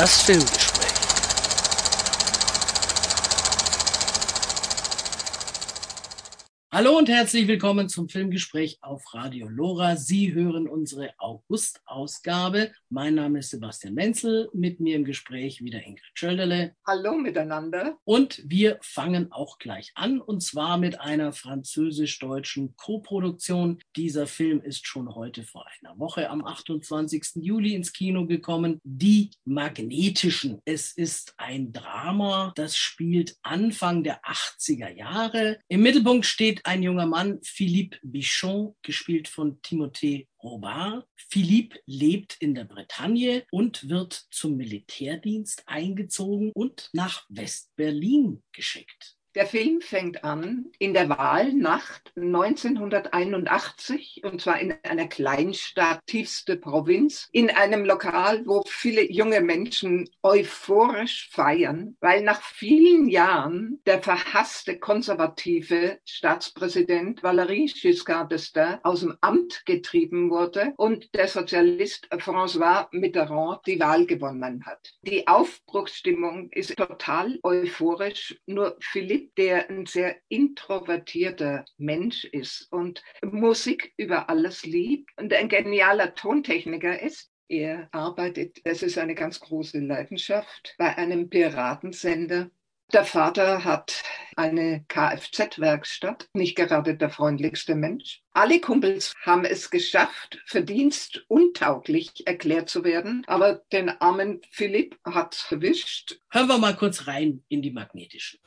Das Filmgespräch. Hallo und herzlich willkommen zum Filmgespräch auf Radio Lora. Sie hören unsere August-Ausgabe. Mein Name ist Sebastian Menzel. Mit mir im Gespräch wieder Ingrid Schölderle. Hallo miteinander. Und wir fangen auch gleich an und zwar mit einer französisch-deutschen Koproduktion. Dieser Film ist schon heute vor einer Woche am 28. Juli ins Kino gekommen. Die Magnetischen. Es ist ein Drama, das spielt Anfang der 80er Jahre. Im Mittelpunkt steht ein junger Mann, Philippe Bichon, gespielt von Timothée Robard. Philippe lebt in der Bretagne und wird zum Militärdienst eingezogen und nach West-Berlin geschickt. Der Film fängt an in der Wahlnacht 1981 und zwar in einer Kleinstadt, tiefste Provinz, in einem Lokal, wo viele junge Menschen euphorisch feiern, weil nach vielen Jahren der verhasste konservative Staatspräsident Valéry Giscard d'Estaing aus dem Amt getrieben wurde und der Sozialist François Mitterrand die Wahl gewonnen hat. Die Aufbruchsstimmung ist total euphorisch, nur Philippe der ein sehr introvertierter Mensch ist und Musik über alles liebt und ein genialer Tontechniker ist. Er arbeitet, das ist eine ganz große Leidenschaft, bei einem Piratensender der Vater hat eine Kfz-Werkstatt, nicht gerade der freundlichste Mensch. Alle Kumpels haben es geschafft, verdienstuntauglich erklärt zu werden, aber den armen Philipp hat erwischt. Hören wir mal kurz rein in die magnetischen.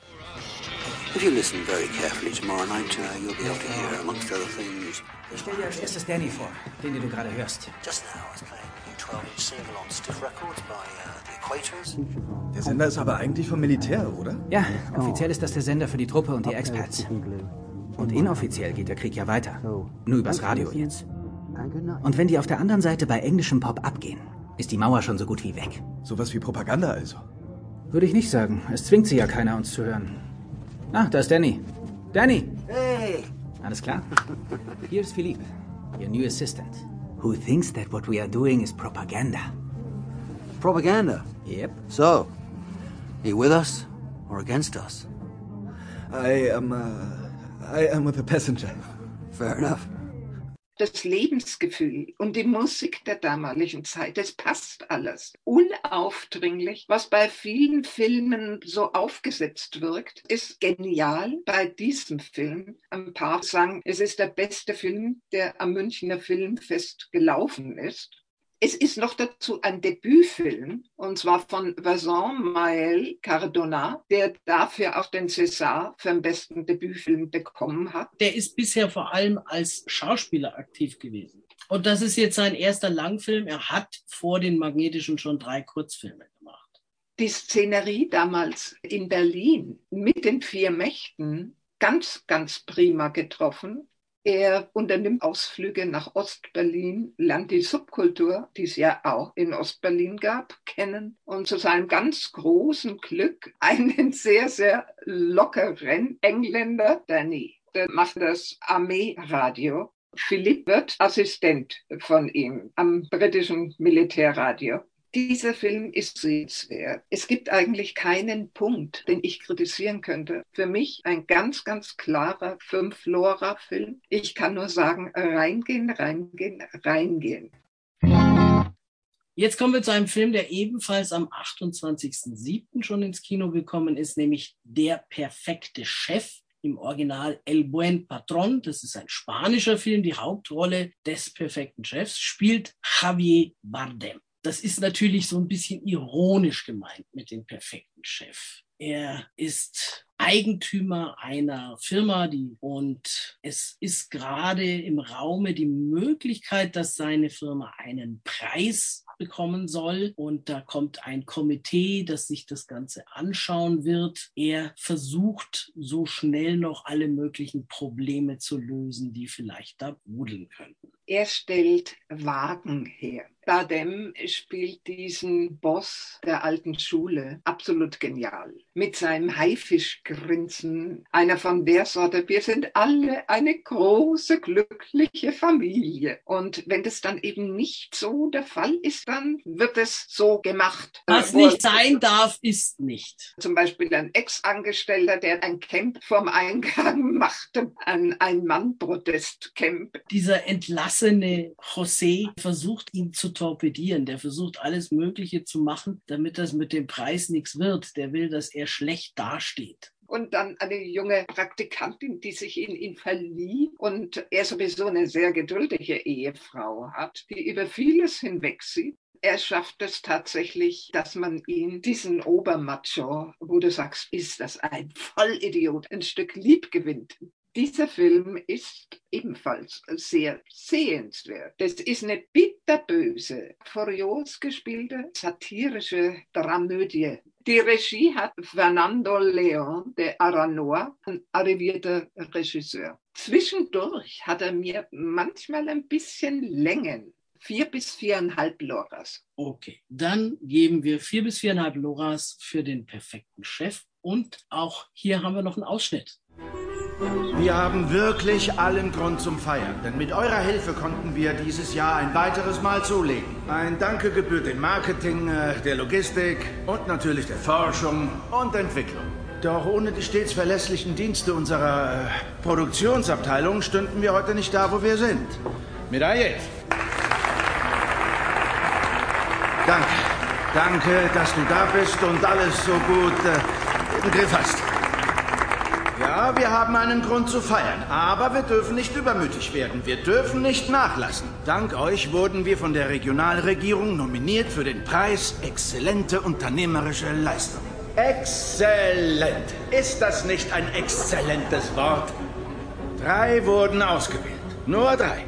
If you listen very carefully tomorrow night, uh, you'll be able to hear, amongst other things. Ich stell dir als erstes Danny vor, den, den du gerade hörst. Just now, I was playing a new 12-inch single on Stiff Records by uh, the Equators. Der Sender ist aber eigentlich vom Militär, oder? Ja, offiziell ist das der Sender für die Truppe und die Expats. Und inoffiziell geht der Krieg ja weiter. Nur übers Radio jetzt. Und wenn die auf der anderen Seite bei englischem Pop abgehen, ist die Mauer schon so gut wie weg. Sowas wie Propaganda also. Würde ich nicht sagen. Es zwingt sie ja keiner, uns zu hören. Ah, da ist Danny. Danny! Hey! Alles klar? Here's Philippe, your new assistant, who thinks that what we are doing is propaganda. Propaganda? Yep. So, are you with us or against us? I am, uh, I am with a passenger. Fair enough. Das Lebensgefühl und die Musik der damaligen Zeit, das passt alles. Unaufdringlich, was bei vielen Filmen so aufgesetzt wirkt, ist genial bei diesem Film. Ein paar sagen, es ist der beste Film, der am Münchner Filmfest gelaufen ist. Es ist noch dazu ein Debütfilm, und zwar von Vincent Mael Cardona, der dafür auch den César für den besten Debütfilm bekommen hat. Der ist bisher vor allem als Schauspieler aktiv gewesen. Und das ist jetzt sein erster Langfilm. Er hat vor den Magnetischen schon drei Kurzfilme gemacht. Die Szenerie damals in Berlin mit den vier Mächten ganz, ganz prima getroffen. Er unternimmt Ausflüge nach Ostberlin, lernt die Subkultur, die es ja auch in Ostberlin gab, kennen und zu seinem ganz großen Glück einen sehr, sehr lockeren Engländer, Danny. Der macht das Armeeradio. Philipp wird Assistent von ihm am britischen Militärradio. Dieser Film ist sehenswert. Es gibt eigentlich keinen Punkt, den ich kritisieren könnte. Für mich ein ganz, ganz klarer Fünf-Lora-Film. Ich kann nur sagen, reingehen, reingehen, reingehen. Jetzt kommen wir zu einem Film, der ebenfalls am 28.07. schon ins Kino gekommen ist, nämlich Der perfekte Chef im Original El Buen Patron. Das ist ein spanischer Film. Die Hauptrolle des perfekten Chefs spielt Javier Bardem. Das ist natürlich so ein bisschen ironisch gemeint mit dem perfekten Chef. Er ist Eigentümer einer Firma, die und es ist gerade im Raume die Möglichkeit, dass seine Firma einen Preis bekommen soll und da kommt ein Komitee, das sich das Ganze anschauen wird. Er versucht so schnell noch alle möglichen Probleme zu lösen, die vielleicht da brudeln könnten. Er stellt Wagen her. Bardem spielt diesen Boss der alten Schule absolut genial. Mit seinem Haifischgrinsen, einer von der Sorte, wir sind alle eine große, glückliche Familie. Und wenn das dann eben nicht so der Fall ist, dann wird es so gemacht. Was nicht sein darf, ist nicht. Zum Beispiel ein Ex-Angestellter, der ein Camp vorm Eingang machte, ein, ein Mann-Protest-Camp. Dieser entlassene José versucht ihn zu torpedieren. Der versucht alles Mögliche zu machen, damit das mit dem Preis nichts wird. Der will, dass er schlecht dasteht und dann eine junge Praktikantin, die sich in ihn verliebt und er sowieso eine sehr geduldige Ehefrau hat, die über vieles hinwegsieht. Er schafft es tatsächlich, dass man ihn, diesen Obermacho, wo du sagst, ist das ein Vollidiot, ein Stück lieb gewinnt. Dieser Film ist ebenfalls sehr sehenswert. Das ist eine bitterböse, furios gespielte, satirische Dramödie. Die Regie hat Fernando León de Aranoa, ein arrivierter Regisseur. Zwischendurch hat er mir manchmal ein bisschen Längen. Vier bis viereinhalb Loras. Okay, dann geben wir vier bis viereinhalb Loras für den perfekten Chef. Und auch hier haben wir noch einen Ausschnitt. Wir haben wirklich allen Grund zum Feiern, denn mit eurer Hilfe konnten wir dieses Jahr ein weiteres Mal zulegen. Ein Danke gebührt dem Marketing, äh, der Logistik und natürlich der Forschung und Entwicklung. Doch ohne die stets verlässlichen Dienste unserer äh, Produktionsabteilung stünden wir heute nicht da, wo wir sind. Medaille. Danke. Danke, dass du da bist und alles so gut äh, im Griff hast. Wir haben einen Grund zu feiern, aber wir dürfen nicht übermütig werden. Wir dürfen nicht nachlassen. Dank euch wurden wir von der Regionalregierung nominiert für den Preis Exzellente unternehmerische Leistung. Exzellent. Ist das nicht ein exzellentes Wort? Drei wurden ausgewählt. Nur drei.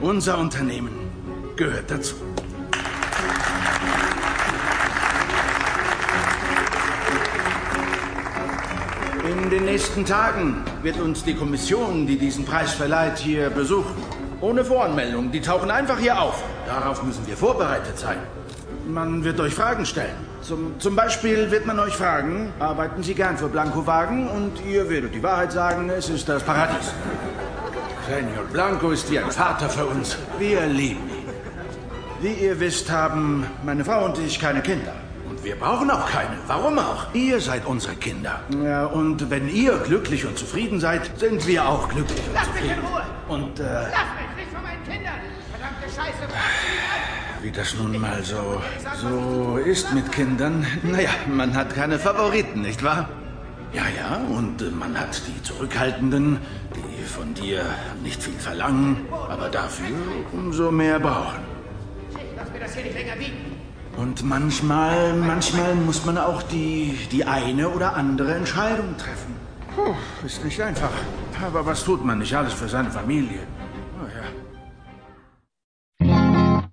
Unser Unternehmen gehört dazu. In den nächsten Tagen wird uns die Kommission, die diesen Preis verleiht, hier besuchen. Ohne Voranmeldung. Die tauchen einfach hier auf. Darauf müssen wir vorbereitet sein. Man wird euch Fragen stellen. Zum, zum Beispiel wird man euch fragen, arbeiten Sie gern für Blanco-Wagen? Und ihr werdet die Wahrheit sagen, es ist das Paradies. Senor Blanco ist wie ein Vater für uns. Wir lieben ihn. Wie ihr wisst, haben meine Frau und ich keine Kinder. Wir brauchen auch keine. Warum auch? Ihr seid unsere Kinder. Ja, und wenn ihr glücklich und zufrieden seid, sind wir auch glücklich und Lass zufrieden. mich in Ruhe! Und, äh... Lass mich nicht von meinen Kindern! Verdammte Scheiße, Wie das nun mal so, so ist mit Kindern. Naja, man hat keine Favoriten, nicht wahr? Ja, ja, und man hat die Zurückhaltenden, die von dir nicht viel verlangen, aber dafür umso mehr brauchen. Lass mir das hier nicht länger wiegen! Und manchmal, manchmal muss man auch die, die eine oder andere Entscheidung treffen. Puh, ist nicht einfach. Aber was tut man nicht alles für seine Familie? Oh ja.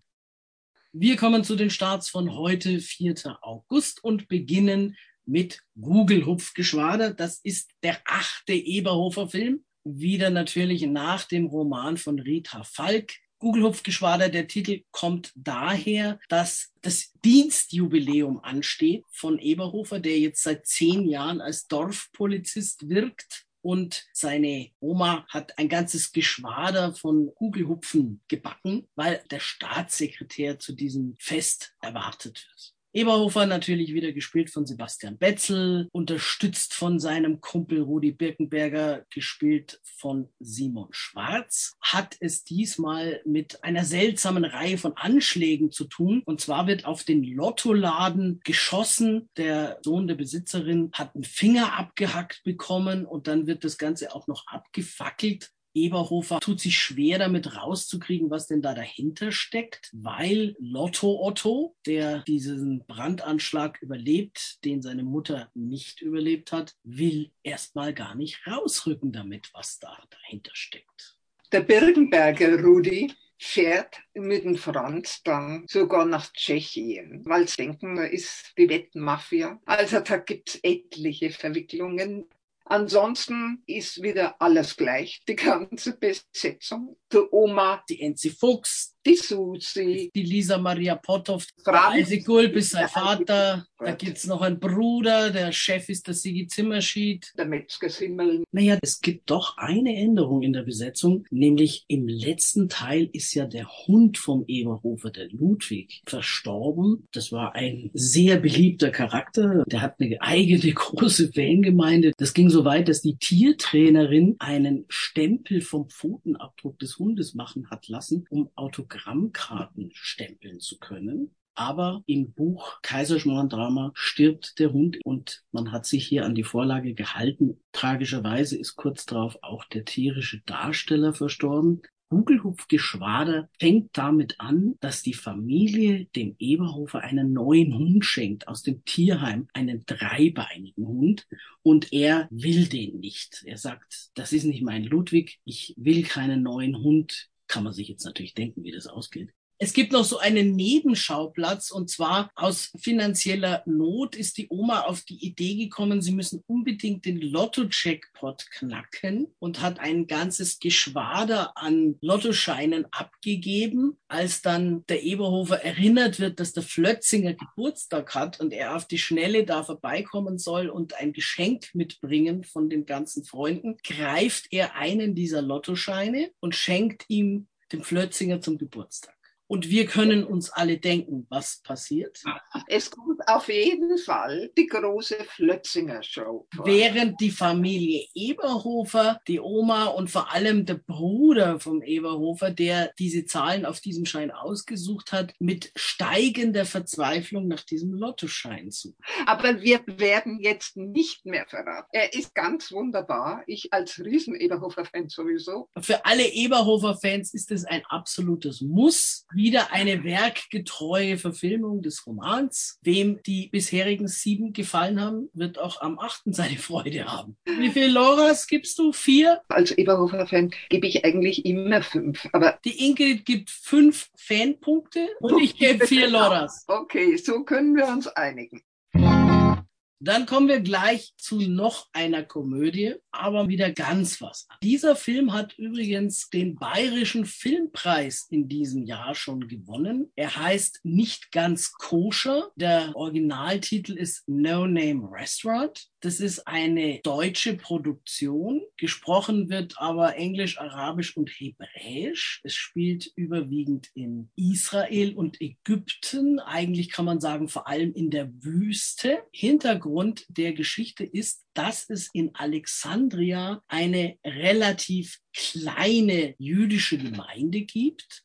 Wir kommen zu den Starts von heute, 4. August, und beginnen mit Google Hupfgeschwader. Das ist der achte Eberhofer-Film. Wieder natürlich nach dem Roman von Rita Falk. Gugelhupfgeschwader, der Titel kommt daher, dass das Dienstjubiläum ansteht von Eberhofer, der jetzt seit zehn Jahren als Dorfpolizist wirkt. Und seine Oma hat ein ganzes Geschwader von Kugelhupfen gebacken, weil der Staatssekretär zu diesem Fest erwartet wird. Eberhofer natürlich wieder gespielt von Sebastian Betzel, unterstützt von seinem Kumpel Rudi Birkenberger, gespielt von Simon Schwarz, hat es diesmal mit einer seltsamen Reihe von Anschlägen zu tun. Und zwar wird auf den Lottoladen geschossen. Der Sohn der Besitzerin hat einen Finger abgehackt bekommen und dann wird das Ganze auch noch abgefackelt. Eberhofer tut sich schwer damit rauszukriegen, was denn da dahinter steckt, weil Lotto Otto, der diesen Brandanschlag überlebt, den seine Mutter nicht überlebt hat, will erstmal gar nicht rausrücken damit, was da dahinter steckt. Der Birkenberger Rudi fährt mit dem Franz dann sogar nach Tschechien, weil sie denken, da ist die Wettenmafia. Also da gibt es etliche Verwicklungen Ansonsten ist wieder alles gleich, die ganze Besetzung. Die Oma, Die Enzi Fuchs, die Susi, die Lisa Maria Potthoff, alte Gulb ist sein Vater. Da Gulb. gibt's noch einen Bruder, der Chef ist der Sigi Zimmerschied. der Metzgersimmel. Naja, es gibt doch eine Änderung in der Besetzung, nämlich im letzten Teil ist ja der Hund vom Eberhofer, der Ludwig, verstorben. Das war ein sehr beliebter Charakter. Der hat eine eigene große Fangemeinde. Das ging so weit, dass die Tiertrainerin einen Stempel vom Pfotenabdruck des Hundes machen hat lassen, um Autogrammkarten stempeln zu können. Aber im Buch Kaiserschmarrn-Drama stirbt der Hund und man hat sich hier an die Vorlage gehalten. Tragischerweise ist kurz darauf auch der tierische Darsteller verstorben. Gugelhupfgeschwader fängt damit an, dass die Familie dem Eberhofer einen neuen Hund schenkt aus dem Tierheim, einen dreibeinigen Hund. Und er will den nicht. Er sagt, das ist nicht mein Ludwig, ich will keinen neuen Hund. Kann man sich jetzt natürlich denken, wie das ausgeht. Es gibt noch so einen Nebenschauplatz und zwar aus finanzieller Not ist die Oma auf die Idee gekommen, sie müssen unbedingt den Lotto-Jackpot knacken und hat ein ganzes Geschwader an Lottoscheinen abgegeben. Als dann der Eberhofer erinnert wird, dass der Flötzinger Geburtstag hat und er auf die Schnelle da vorbeikommen soll und ein Geschenk mitbringen von den ganzen Freunden, greift er einen dieser Lottoscheine und schenkt ihm dem Flötzinger zum Geburtstag. Und wir können uns alle denken, was passiert. Es kommt auf jeden Fall die große Flötzinger Show. vor. Während die Familie Eberhofer, die Oma und vor allem der Bruder vom Eberhofer, der diese Zahlen auf diesem Schein ausgesucht hat, mit steigender Verzweiflung nach diesem Lottoschein sucht. Aber wir werden jetzt nicht mehr verraten. Er ist ganz wunderbar. Ich als Riesen-Eberhofer-Fan sowieso. Für alle Eberhofer-Fans ist es ein absolutes Muss. Wieder eine werkgetreue Verfilmung des Romans. Wem die bisherigen sieben gefallen haben, wird auch am achten seine Freude haben. Wie viel Loras gibst du? Vier? Als Eberhofer-Fan gebe ich eigentlich immer fünf. Aber Die Ingrid gibt fünf Fanpunkte und ich gebe vier Loras. okay, so können wir uns einigen. Dann kommen wir gleich zu noch einer Komödie, aber wieder ganz was. Dieser Film hat übrigens den Bayerischen Filmpreis in diesem Jahr schon gewonnen. Er heißt Nicht ganz koscher. Der Originaltitel ist No Name Restaurant. Das ist eine deutsche Produktion. Gesprochen wird aber Englisch, Arabisch und Hebräisch. Es spielt überwiegend in Israel und Ägypten. Eigentlich kann man sagen, vor allem in der Wüste. Hintergrund der Geschichte ist, dass es in Alexandria eine relativ kleine jüdische Gemeinde gibt.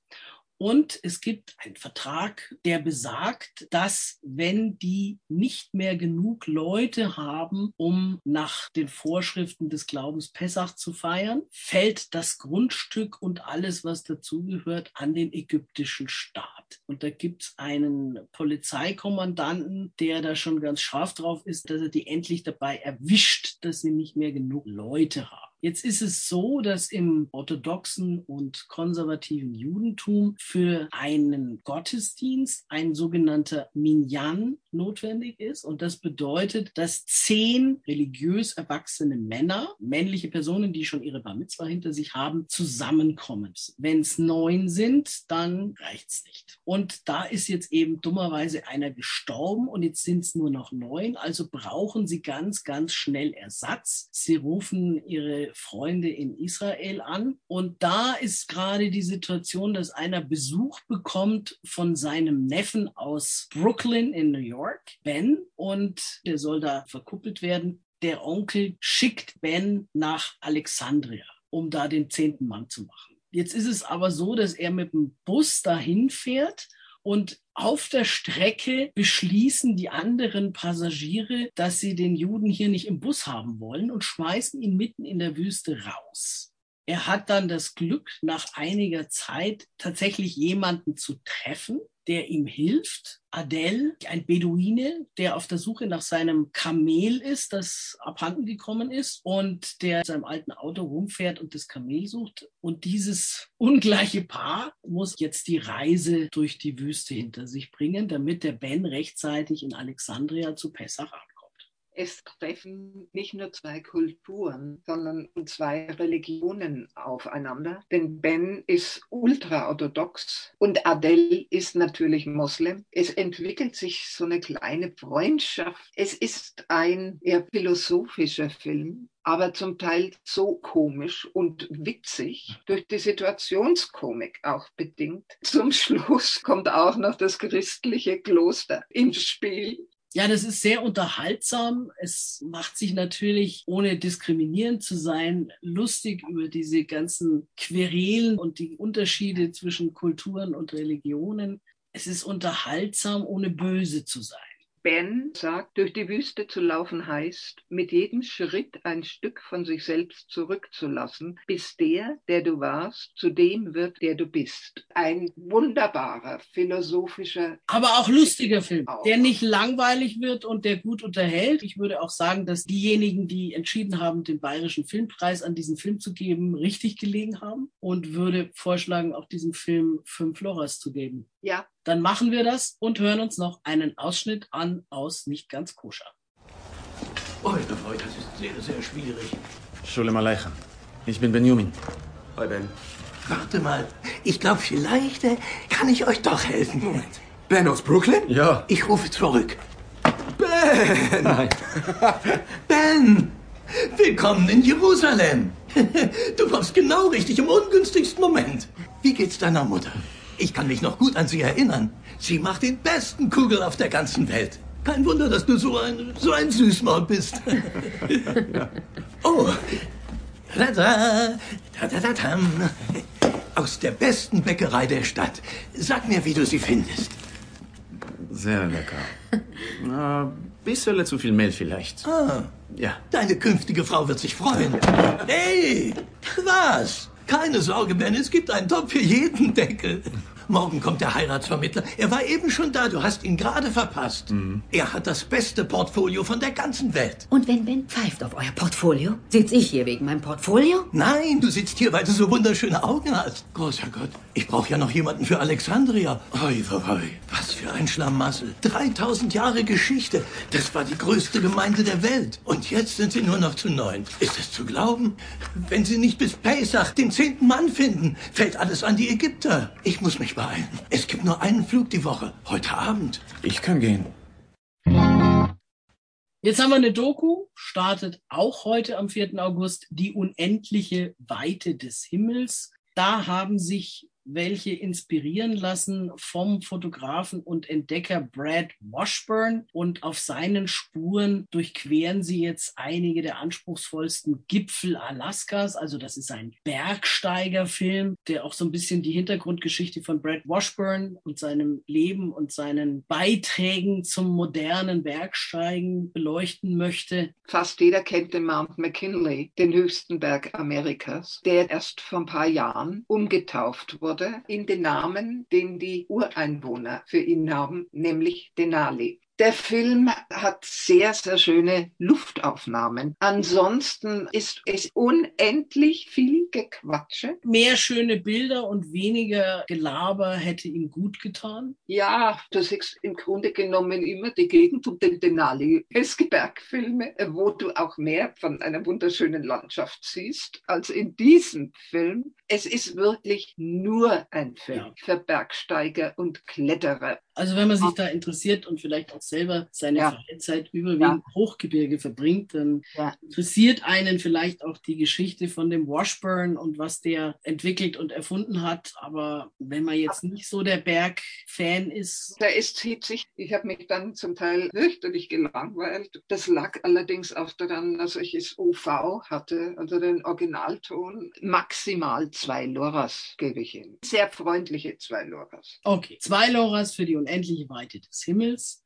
Und es gibt einen Vertrag, der besagt, dass wenn die nicht mehr genug Leute haben, um nach den Vorschriften des Glaubens Pessach zu feiern, fällt das Grundstück und alles, was dazugehört, an den ägyptischen Staat. Und da gibt's einen Polizeikommandanten, der da schon ganz scharf drauf ist, dass er die endlich dabei erwischt, dass sie nicht mehr genug Leute haben. Jetzt ist es so, dass im orthodoxen und konservativen Judentum für einen Gottesdienst ein sogenannter Minyan notwendig ist. Und das bedeutet, dass zehn religiös erwachsene Männer, männliche Personen, die schon ihre Bar Mitzvah hinter sich haben, zusammenkommen. Wenn es neun sind, dann reicht's nicht. Und da ist jetzt eben dummerweise einer gestorben und jetzt sind es nur noch neun. Also brauchen sie ganz, ganz schnell Ersatz. Sie rufen ihre Freunde in Israel an. Und da ist gerade die Situation, dass einer Besuch bekommt von seinem Neffen aus Brooklyn in New York, Ben, und der soll da verkuppelt werden. Der Onkel schickt Ben nach Alexandria, um da den zehnten Mann zu machen. Jetzt ist es aber so, dass er mit dem Bus dahin fährt und auf der Strecke beschließen die anderen Passagiere, dass sie den Juden hier nicht im Bus haben wollen und schmeißen ihn mitten in der Wüste raus. Er hat dann das Glück, nach einiger Zeit tatsächlich jemanden zu treffen, der ihm hilft. Adel, ein Beduine, der auf der Suche nach seinem Kamel ist, das abhanden gekommen ist und der in seinem alten Auto rumfährt und das Kamel sucht. Und dieses ungleiche Paar muss jetzt die Reise durch die Wüste hinter sich bringen, damit der Ben rechtzeitig in Alexandria zu Pessach. Es treffen nicht nur zwei Kulturen, sondern zwei Religionen aufeinander. Denn Ben ist ultraorthodox und Adele ist natürlich Moslem. Es entwickelt sich so eine kleine Freundschaft. Es ist ein eher philosophischer Film aber zum Teil so komisch und witzig, durch die Situationskomik auch bedingt. Zum Schluss kommt auch noch das christliche Kloster ins Spiel. Ja, das ist sehr unterhaltsam. Es macht sich natürlich, ohne diskriminierend zu sein, lustig über diese ganzen Querelen und die Unterschiede zwischen Kulturen und Religionen. Es ist unterhaltsam, ohne böse zu sein. Ben sagt, durch die Wüste zu laufen heißt, mit jedem Schritt ein Stück von sich selbst zurückzulassen, bis der, der du warst, zu dem wird, der du bist. Ein wunderbarer philosophischer. Aber auch lustiger Film, auch. der nicht langweilig wird und der gut unterhält. Ich würde auch sagen, dass diejenigen, die entschieden haben, den Bayerischen Filmpreis an diesen Film zu geben, richtig gelegen haben und würde vorschlagen, auch diesem Film fünf Loras zu geben. Ja, dann machen wir das und hören uns noch einen Ausschnitt an aus Nicht ganz koscher. Oh, das ist sehr, sehr schwierig. Sholem Aleichem. Ich bin Benjamin. Hi, Ben. Warte mal. Ich glaube, vielleicht äh, kann ich euch doch helfen. Moment. Ben aus Brooklyn? Ja. Ich rufe zurück. Ben! Nein. Ben! Willkommen in Jerusalem. Du kommst genau richtig im ungünstigsten Moment. Wie geht's deiner Mutter? Ich kann mich noch gut an sie erinnern. Sie macht den besten Kugel auf der ganzen Welt. Kein Wunder, dass du so ein, so ein Süßmaul bist. Oh. Da, da, da, da, da, da. Aus der besten Bäckerei der Stadt. Sag mir, wie du sie findest. Sehr lecker. Na, bisschen zu viel Mehl vielleicht. Ah. Ja. Deine künftige Frau wird sich freuen. Hey, was? Keine Sorge, Ben, es gibt einen Topf für jeden Deckel. Morgen kommt der Heiratsvermittler. Er war eben schon da. Du hast ihn gerade verpasst. Mhm. Er hat das beste Portfolio von der ganzen Welt. Und wenn Ben pfeift auf euer Portfolio, sitze ich hier wegen meinem Portfolio? Nein, du sitzt hier, weil du so wunderschöne Augen hast. Großer Gott, ich brauche ja noch jemanden für Alexandria. Oi, oi. Was für ein Schlamassel. 3000 Jahre Geschichte. Das war die größte Gemeinde der Welt. Und jetzt sind sie nur noch zu neun. Ist es zu glauben? Wenn sie nicht bis Pesach den zehnten Mann finden, fällt alles an die Ägypter. Ich muss mich beeilen. Es gibt nur einen Flug die Woche. Heute Abend. Ich kann gehen. Jetzt haben wir eine Doku, startet auch heute am 4. August, die unendliche Weite des Himmels. Da haben sich welche inspirieren lassen vom Fotografen und Entdecker Brad Washburn. Und auf seinen Spuren durchqueren sie jetzt einige der anspruchsvollsten Gipfel Alaskas. Also das ist ein Bergsteigerfilm, der auch so ein bisschen die Hintergrundgeschichte von Brad Washburn und seinem Leben und seinen Beiträgen zum modernen Bergsteigen beleuchten möchte. Fast jeder kennt den Mount McKinley, den höchsten Berg Amerikas, der erst vor ein paar Jahren umgetauft wurde wurde in den Namen, den die Ureinwohner für ihn haben, nämlich Denali. Der Film hat sehr, sehr schöne Luftaufnahmen. Ansonsten ist es unendlich viel Gequatsche. Mehr schöne Bilder und weniger Gelaber hätte ihm gut getan. Ja, du siehst im Grunde genommen immer die Gegend um den Denali. Es gibt Bergfilme, wo du auch mehr von einer wunderschönen Landschaft siehst als in diesem Film. Es ist wirklich nur ein Film ja. für Bergsteiger und Kletterer. Also wenn man sich da interessiert und vielleicht auch selber seine ja. Freizeit überwiegend ja. Hochgebirge verbringt, dann ja. interessiert einen vielleicht auch die Geschichte von dem Washburn und was der entwickelt und erfunden hat. Aber wenn man jetzt nicht so der Berg-Fan ist. Da ist sich, ich habe mich dann zum Teil fürchterlich gelangweilt. Das lag allerdings auch daran, dass ich es OV hatte, also den Originalton. Maximal zwei Loras gebe ich ihm. Sehr freundliche zwei Loras. Okay, zwei Loras für die unendliche Weite des Himmels.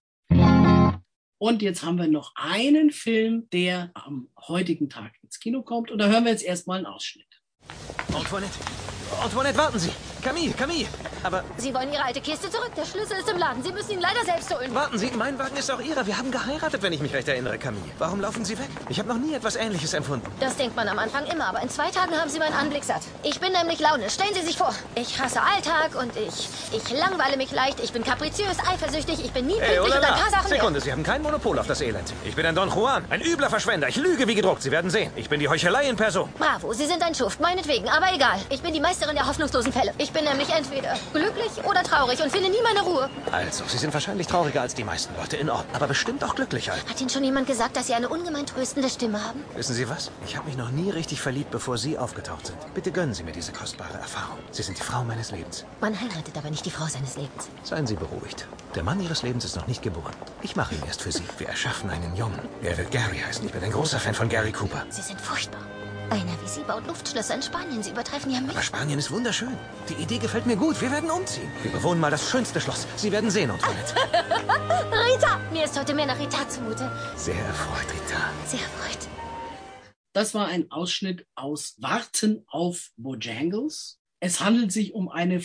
Und jetzt haben wir noch einen Film, der am heutigen Tag ins Kino kommt. Und da hören wir jetzt erstmal einen Ausschnitt. Antoinette, Antoinette, warten Sie. Camille, Camille, aber... Sie wollen Ihre alte Kiste zurück? Der Schlüssel ist im Laden. Sie müssen ihn leider selbst holen. Warten Sie, mein Wagen ist auch Ihrer. Wir haben geheiratet, wenn ich mich recht erinnere, Camille. Warum laufen Sie weg? Ich habe noch nie etwas Ähnliches empfunden. Das denkt man am Anfang immer, aber in zwei Tagen haben Sie meinen Anblick satt. Ich bin nämlich launisch. Stellen Sie sich vor, ich hasse Alltag und ich... Ich langweile mich leicht. Ich bin kapriziös, eifersüchtig. Ich bin nie Hey, pünktlich und ein paar Sachen Sekunde, Sie haben kein Monopol auf das Elend. Ich bin ein Don Juan, ein übler Verschwender. Ich lüge wie gedruckt. Sie werden sehen. Ich bin die Heuchelei in Person. Bravo, Sie sind ein Schuft, meinetwegen. Aber egal. Ich bin die Meisterin der hoffnungslosen Fälle. Ich bin nämlich entweder glücklich oder traurig und finde nie meine Ruhe. Also, Sie sind wahrscheinlich trauriger als die meisten Leute in Ordnung, aber bestimmt auch glücklicher. Hat Ihnen schon jemand gesagt, dass Sie eine ungemein tröstende Stimme haben? Wissen Sie was? Ich habe mich noch nie richtig verliebt, bevor Sie aufgetaucht sind. Bitte gönnen Sie mir diese kostbare Erfahrung. Sie sind die Frau meines Lebens. Man heiratet aber nicht die Frau seines Lebens. Seien Sie beruhigt. Der Mann Ihres Lebens ist noch nicht geboren. Ich mache ihn erst für Sie. Wir erschaffen einen Jungen. Er wird Gary heißen. Ich bin ein großer Fan von Gary Cooper. Sie sind furchtbar. Einer wie Sie baut Luftschlösser in Spanien. Sie übertreffen ja mich. Aber Spanien ist wunderschön. Die Idee gefällt mir gut. Wir werden umziehen. Wir bewohnen mal das schönste Schloss. Sie werden sehen, Antoinette. Rita! Mir ist heute mehr nach Rita zumute. Sehr erfreut, Rita. Sehr erfreut. Das war ein Ausschnitt aus Warten auf Bojangles. Es handelt sich um eine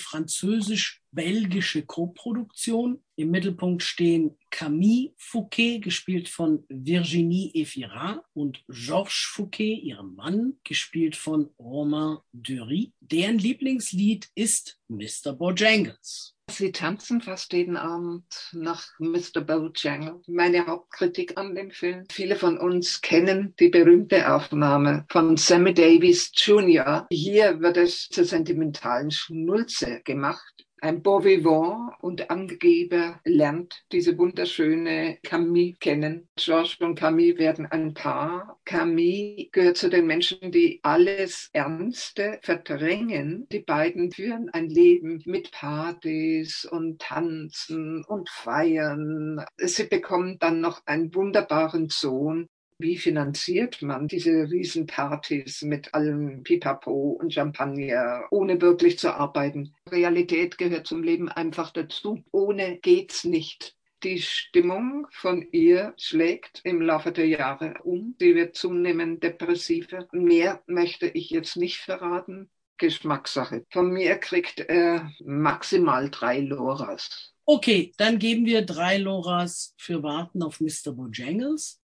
französisch-belgische Koproduktion. Im Mittelpunkt stehen Camille Fouquet, gespielt von Virginie Efira, und Georges Fouquet, ihrem Mann, gespielt von Romain Dury. Deren Lieblingslied ist Mr. Bojangles. Sie tanzen fast jeden Abend nach Mr. Bojangles. Meine Hauptkritik an dem Film. Viele von uns kennen die berühmte Aufnahme von Sammy Davis Jr. Hier wird es zur sentimentalen Schnulze gemacht. Ein Beau vivant und Angeber lernt diese wunderschöne Camille kennen. Georges und Camille werden ein Paar. Camille gehört zu den Menschen, die alles Ernste verdrängen. Die beiden führen ein Leben mit Partys und Tanzen und Feiern. Sie bekommen dann noch einen wunderbaren Sohn, wie finanziert man diese Riesenpartys mit allem Pipapo und Champagner, ohne wirklich zu arbeiten? Realität gehört zum Leben einfach dazu. Ohne geht's nicht. Die Stimmung von ihr schlägt im Laufe der Jahre um. Sie wird zunehmend depressiver. Mehr möchte ich jetzt nicht verraten. Geschmackssache. Von mir kriegt er maximal drei Loras. Okay, dann geben wir drei Loras für Warten auf Mr. Bojangles.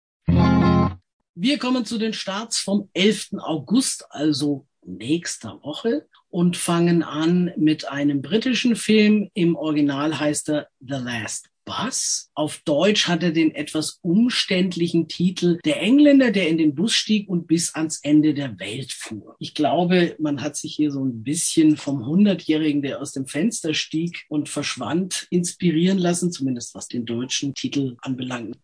Wir kommen zu den Starts vom 11. August, also nächster Woche, und fangen an mit einem britischen Film. Im Original heißt er The Last Bus. Auf Deutsch hat er den etwas umständlichen Titel Der Engländer, der in den Bus stieg und bis ans Ende der Welt fuhr. Ich glaube, man hat sich hier so ein bisschen vom Hundertjährigen, der aus dem Fenster stieg und verschwand, inspirieren lassen, zumindest was den deutschen Titel anbelangt.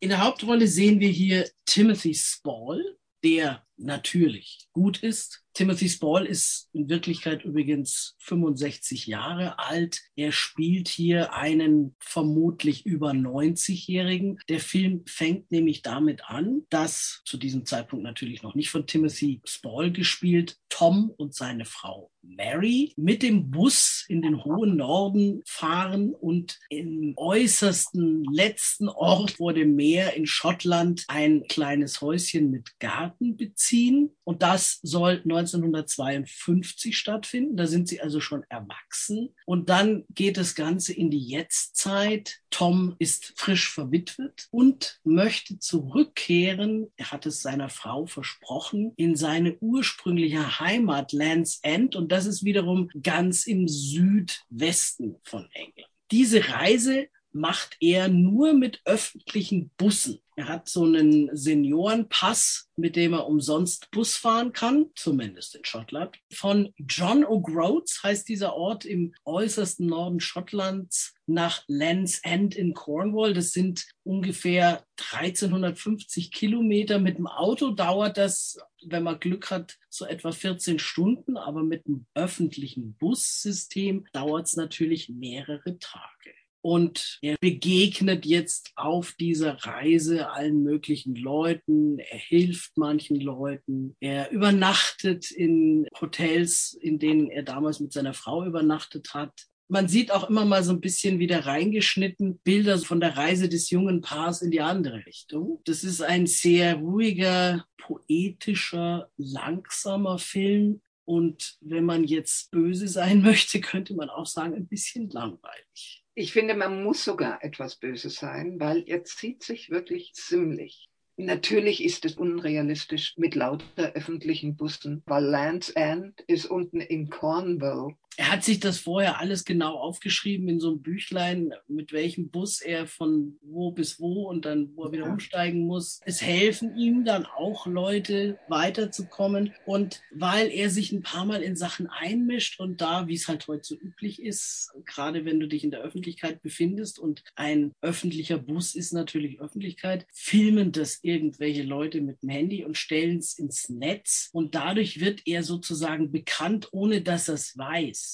In der Hauptrolle sehen wir hier Timothy Spall, der natürlich gut ist. Timothy Spall ist in Wirklichkeit übrigens 65 Jahre alt. Er spielt hier einen vermutlich über 90-Jährigen. Der Film fängt nämlich damit an, dass zu diesem Zeitpunkt natürlich noch nicht von Timothy Spall gespielt, Tom und seine Frau Mary mit dem Bus in den hohen Norden fahren und im äußersten letzten Ort vor dem Meer in Schottland ein kleines Häuschen mit Garten beziehen. Und das soll 1952 stattfinden. Da sind sie also schon erwachsen. Und dann geht das Ganze in die Jetztzeit. Tom ist frisch verwitwet und möchte zurückkehren. Er hat es seiner Frau versprochen in seine ursprüngliche Heimat Land's End. Und das ist wiederum ganz im Südwesten von England. Diese Reise macht er nur mit öffentlichen Bussen. Er hat so einen Seniorenpass, mit dem er umsonst Bus fahren kann, zumindest in Schottland. Von John O'Groats heißt dieser Ort im äußersten Norden Schottlands nach Land's End in Cornwall. Das sind ungefähr 1350 Kilometer. Mit dem Auto dauert das, wenn man Glück hat, so etwa 14 Stunden. Aber mit dem öffentlichen Bussystem dauert es natürlich mehrere Tage. Und er begegnet jetzt auf dieser Reise allen möglichen Leuten. Er hilft manchen Leuten. Er übernachtet in Hotels, in denen er damals mit seiner Frau übernachtet hat. Man sieht auch immer mal so ein bisschen wieder reingeschnitten Bilder von der Reise des jungen Paars in die andere Richtung. Das ist ein sehr ruhiger, poetischer, langsamer Film und wenn man jetzt böse sein möchte, könnte man auch sagen, ein bisschen langweilig. Ich finde, man muss sogar etwas böse sein, weil er zieht sich wirklich ziemlich. Natürlich ist es unrealistisch mit lauter öffentlichen Bussen, weil Land's End ist unten in Cornwall er hat sich das vorher alles genau aufgeschrieben in so einem Büchlein, mit welchem Bus er von wo bis wo und dann wo er wieder umsteigen muss. Es helfen ihm dann auch Leute weiterzukommen. Und weil er sich ein paar Mal in Sachen einmischt und da, wie es halt heute so üblich ist, gerade wenn du dich in der Öffentlichkeit befindest und ein öffentlicher Bus ist natürlich Öffentlichkeit, filmen das irgendwelche Leute mit dem Handy und stellen es ins Netz. Und dadurch wird er sozusagen bekannt, ohne dass er es weiß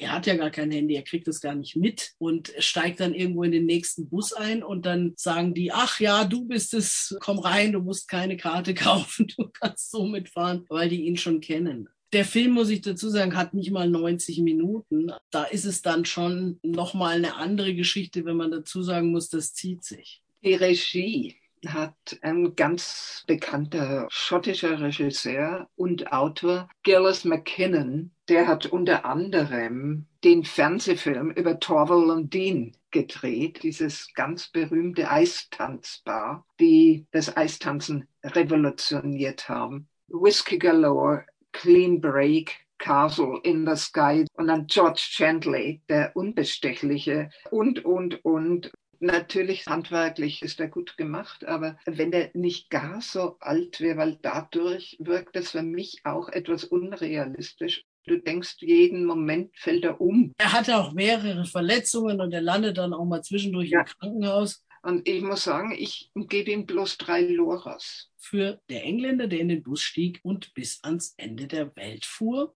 er hat ja gar kein Handy, er kriegt das gar nicht mit und steigt dann irgendwo in den nächsten Bus ein und dann sagen die, ach ja, du bist es, komm rein, du musst keine Karte kaufen, du kannst so mitfahren, weil die ihn schon kennen. Der Film, muss ich dazu sagen, hat nicht mal 90 Minuten. Da ist es dann schon nochmal eine andere Geschichte, wenn man dazu sagen muss, das zieht sich. Die Regie hat ein ganz bekannter schottischer Regisseur und Autor, Gillis McKinnon, der hat unter anderem den Fernsehfilm über Torval Dean gedreht, dieses ganz berühmte Eistanzbar, die das Eistanzen revolutioniert haben. Whiskey Galore, Clean Break, Castle in the Sky und dann George Chandley, der Unbestechliche und, und, und. Natürlich handwerklich ist er gut gemacht, aber wenn er nicht gar so alt wäre, weil dadurch wirkt es für mich auch etwas unrealistisch. Du denkst, jeden Moment fällt er um. Er hatte auch mehrere Verletzungen und er landet dann auch mal zwischendurch ja. im Krankenhaus. Und ich muss sagen, ich gebe ihm bloß drei Loras. Für der Engländer, der in den Bus stieg und bis ans Ende der Welt fuhr.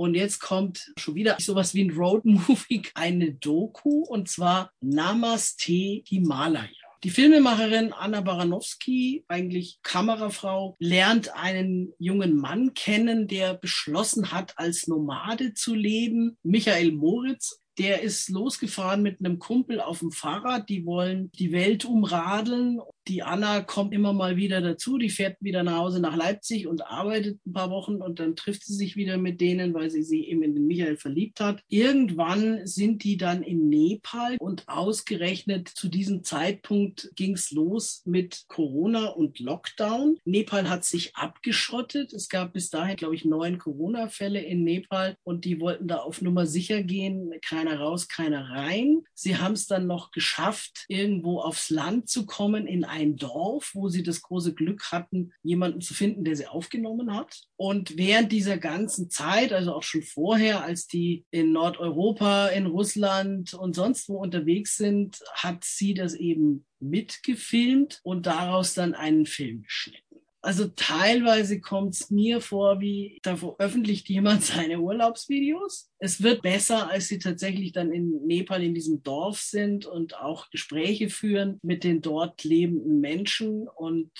Und jetzt kommt schon wieder sowas wie ein Roadmovie, eine Doku, und zwar Namaste Himalaya. Die Filmemacherin Anna Baranowski, eigentlich Kamerafrau, lernt einen jungen Mann kennen, der beschlossen hat, als Nomade zu leben. Michael Moritz der ist losgefahren mit einem Kumpel auf dem Fahrrad. Die wollen die Welt umradeln die Anna kommt immer mal wieder dazu, die fährt wieder nach Hause nach Leipzig und arbeitet ein paar Wochen und dann trifft sie sich wieder mit denen, weil sie sich eben in den Michael verliebt hat. Irgendwann sind die dann in Nepal und ausgerechnet zu diesem Zeitpunkt ging es los mit Corona und Lockdown. Nepal hat sich abgeschottet. Es gab bis dahin, glaube ich, neun Corona-Fälle in Nepal und die wollten da auf Nummer sicher gehen. Keiner raus, keiner rein. Sie haben es dann noch geschafft, irgendwo aufs Land zu kommen in ein ein Dorf, wo sie das große Glück hatten, jemanden zu finden, der sie aufgenommen hat. Und während dieser ganzen Zeit, also auch schon vorher, als die in Nordeuropa, in Russland und sonst wo unterwegs sind, hat sie das eben mitgefilmt und daraus dann einen Film geschnitten. Also teilweise kommt es mir vor, wie da veröffentlicht jemand seine Urlaubsvideos. Es wird besser, als sie tatsächlich dann in Nepal in diesem Dorf sind und auch Gespräche führen mit den dort lebenden Menschen und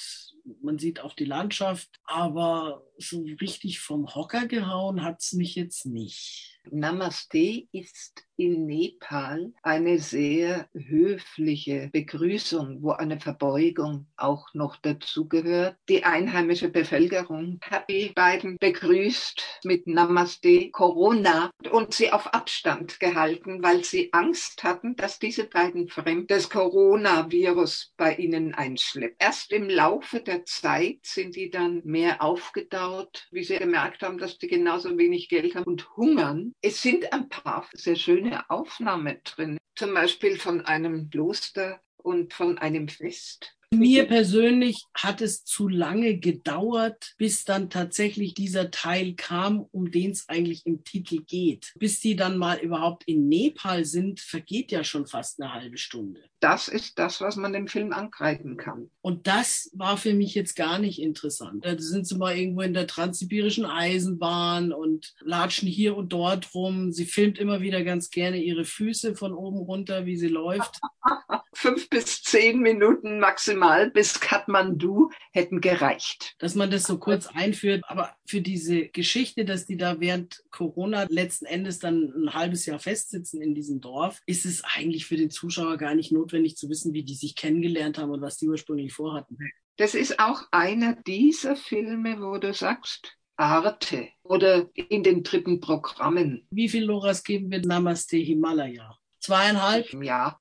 man sieht auch die Landschaft. Aber so richtig vom Hocker gehauen hat es mich jetzt nicht. Namaste ist in Nepal eine sehr höfliche Begrüßung, wo eine Verbeugung auch noch dazugehört. Die einheimische Bevölkerung hat die beiden begrüßt mit Namaste Corona und sie auf Abstand gehalten, weil sie Angst hatten, dass diese beiden Fremden das Coronavirus bei ihnen einschleppt. Erst im Laufe der Zeit sind die dann mehr aufgedaut, wie sie gemerkt haben, dass die genauso wenig Geld haben und hungern. Es sind ein paar sehr schöne schöne Aufnahme drin, zum Beispiel von einem Kloster und von einem Fest. Mir persönlich hat es zu lange gedauert, bis dann tatsächlich dieser Teil kam, um den es eigentlich im Titel geht. Bis die dann mal überhaupt in Nepal sind, vergeht ja schon fast eine halbe Stunde. Das ist das, was man dem Film angreifen kann. Und das war für mich jetzt gar nicht interessant. Da sind sie mal irgendwo in der transsibirischen Eisenbahn und latschen hier und dort rum. Sie filmt immer wieder ganz gerne ihre Füße von oben runter, wie sie läuft. Fünf bis zehn Minuten maximal bis Kathmandu hätten gereicht. Dass man das so kurz einführt, aber für diese Geschichte, dass die da während Corona letzten Endes dann ein halbes Jahr festsitzen in diesem Dorf, ist es eigentlich für den Zuschauer gar nicht notwendig zu wissen, wie die sich kennengelernt haben und was die ursprünglich vorhatten. Das ist auch einer dieser Filme, wo du sagst, Arte oder in den dritten Programmen. Wie viel Loras geben wir Namaste Himalaya? Zweieinhalb? Ja.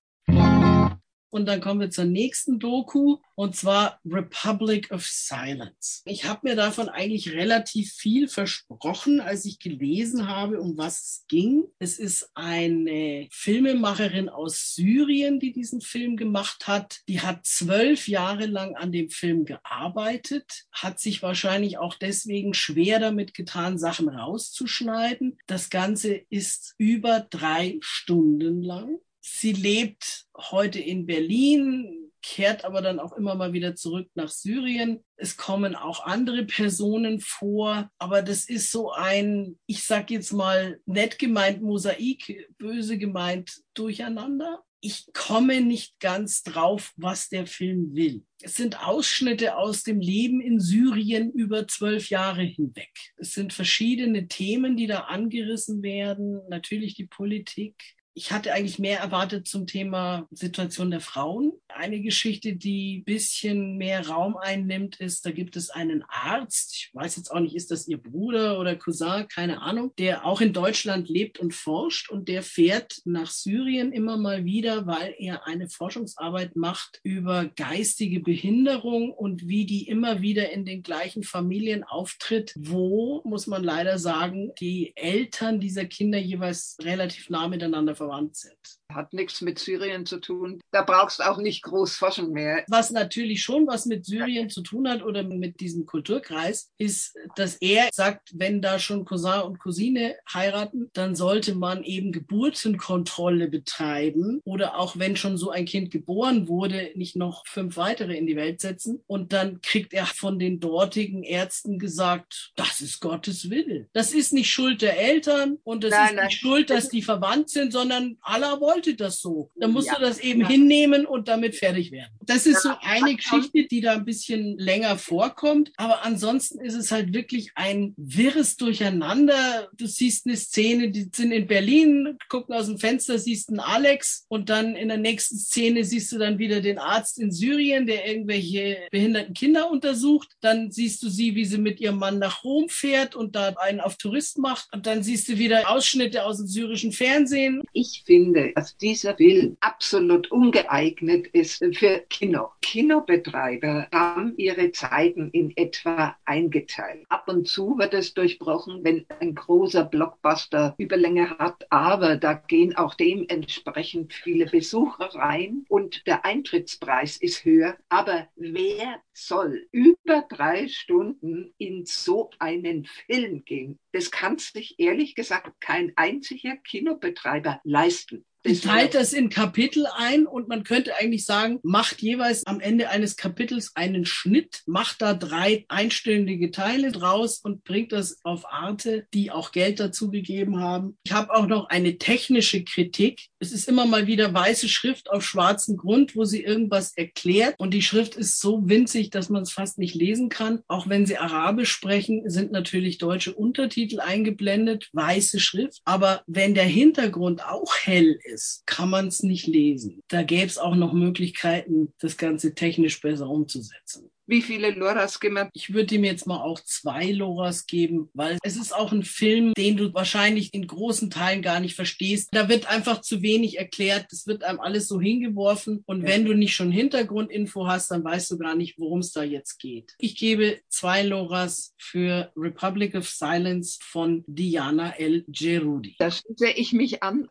Und dann kommen wir zur nächsten Doku und zwar Republic of Silence. Ich habe mir davon eigentlich relativ viel versprochen, als ich gelesen habe, um was es ging. Es ist eine Filmemacherin aus Syrien, die diesen Film gemacht hat. Die hat zwölf Jahre lang an dem Film gearbeitet, hat sich wahrscheinlich auch deswegen schwer damit getan, Sachen rauszuschneiden. Das Ganze ist über drei Stunden lang. Sie lebt heute in Berlin, kehrt aber dann auch immer mal wieder zurück nach Syrien. Es kommen auch andere Personen vor, aber das ist so ein, ich sag jetzt mal nett gemeint Mosaik, böse gemeint Durcheinander. Ich komme nicht ganz drauf, was der Film will. Es sind Ausschnitte aus dem Leben in Syrien über zwölf Jahre hinweg. Es sind verschiedene Themen, die da angerissen werden. Natürlich die Politik, ich hatte eigentlich mehr erwartet zum Thema Situation der Frauen. Eine Geschichte, die ein bisschen mehr Raum einnimmt, ist, da gibt es einen Arzt, ich weiß jetzt auch nicht, ist das ihr Bruder oder Cousin, keine Ahnung, der auch in Deutschland lebt und forscht und der fährt nach Syrien immer mal wieder, weil er eine Forschungsarbeit macht über geistige Behinderung und wie die immer wieder in den gleichen Familien auftritt, wo, muss man leider sagen, die Eltern dieser Kinder jeweils relativ nah miteinander verwandt verwandt sind. Hat nichts mit Syrien zu tun. Da brauchst du auch nicht groß forschen mehr. Was natürlich schon was mit Syrien zu tun hat oder mit diesem Kulturkreis, ist, dass er sagt, wenn da schon Cousin und Cousine heiraten, dann sollte man eben Geburtenkontrolle betreiben oder auch wenn schon so ein Kind geboren wurde, nicht noch fünf weitere in die Welt setzen. Und dann kriegt er von den dortigen Ärzten gesagt, das ist Gottes Wille. Das ist nicht Schuld der Eltern und das nein, ist nicht nein. Schuld, dass die verwandt sind, sondern Allah wollte das so. Dann musst ja, du das eben ja. hinnehmen und damit fertig werden. Das ist so eine Geschichte, die da ein bisschen länger vorkommt. Aber ansonsten ist es halt wirklich ein wirres Durcheinander. Du siehst eine Szene, die sind in Berlin, gucken aus dem Fenster, siehst einen Alex und dann in der nächsten Szene siehst du dann wieder den Arzt in Syrien, der irgendwelche behinderten Kinder untersucht. Dann siehst du sie, wie sie mit ihrem Mann nach Rom fährt und da einen auf Tourist macht. Und dann siehst du wieder Ausschnitte aus dem syrischen Fernsehen. Ich finde, dass dieser Film absolut ungeeignet ist für Kino. Kinobetreiber haben ihre Zeiten in etwa eingeteilt. Ab und zu wird es durchbrochen, wenn ein großer Blockbuster Überlänge hat, aber da gehen auch dementsprechend viele Besucher rein und der Eintrittspreis ist höher. Aber wer soll über drei Stunden in so einen Film gehen? Das kann sich ehrlich gesagt kein einziger Kinobetreiber leisten. Ich teilt das in Kapitel ein und man könnte eigentlich sagen, macht jeweils am Ende eines Kapitels einen Schnitt, macht da drei einstündige Teile draus und bringt das auf Arte, die auch Geld dazu gegeben haben. Ich habe auch noch eine technische Kritik. Es ist immer mal wieder weiße Schrift auf schwarzem Grund, wo sie irgendwas erklärt und die Schrift ist so winzig, dass man es fast nicht lesen kann. Auch wenn sie Arabisch sprechen, sind natürlich deutsche Untertitel eingeblendet, weiße Schrift. Aber wenn der Hintergrund auch hell ist, kann man es nicht lesen. Da gäbe es auch noch Möglichkeiten, das Ganze technisch besser umzusetzen. Wie viele Loras geben? Ich würde ihm jetzt mal auch zwei Loras geben, weil es ist auch ein Film, den du wahrscheinlich in großen Teilen gar nicht verstehst. Da wird einfach zu wenig erklärt. Es wird einem alles so hingeworfen. Und ja. wenn du nicht schon Hintergrundinfo hast, dann weißt du gar nicht, worum es da jetzt geht. Ich gebe zwei Loras für Republic of Silence von Diana L. Gerudi. Da schließe ich mich an.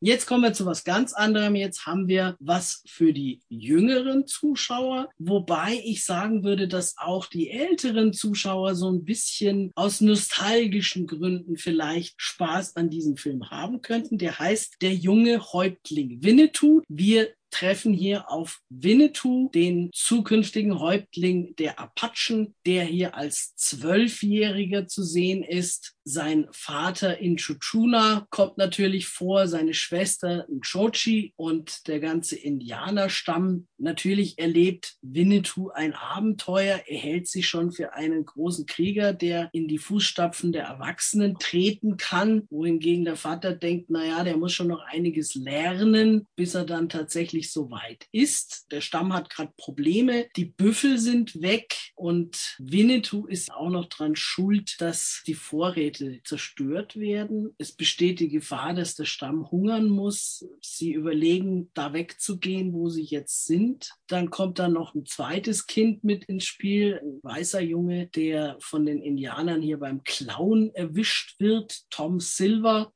Jetzt kommen wir zu was ganz anderem. Jetzt haben wir was für die jüngeren Zuschauer, wobei ich sagen würde, dass auch die älteren Zuschauer so ein bisschen aus nostalgischen Gründen vielleicht Spaß an diesem Film haben könnten. Der heißt Der junge Häuptling Winnetou. Wir treffen hier auf Winnetou, den zukünftigen Häuptling der Apachen, der hier als Zwölfjähriger zu sehen ist. Sein Vater in Chuchuna kommt natürlich vor, seine Schwester Nchochi und der ganze Indianerstamm. Natürlich erlebt Winnetou ein Abenteuer. Er hält sich schon für einen großen Krieger, der in die Fußstapfen der Erwachsenen treten kann, wohingegen der Vater denkt, naja, der muss schon noch einiges lernen, bis er dann tatsächlich so weit ist. Der Stamm hat gerade Probleme. Die Büffel sind weg Und Winnetou ist auch noch dran schuld, dass die Vorräte zerstört werden. Es besteht die Gefahr, dass der Stamm hungern muss. Sie überlegen, da wegzugehen, wo sie jetzt sind. Dann kommt da noch ein zweites Kind mit ins Spiel, ein weißer Junge, der von den Indianern hier beim Klauen erwischt wird, Tom Silver.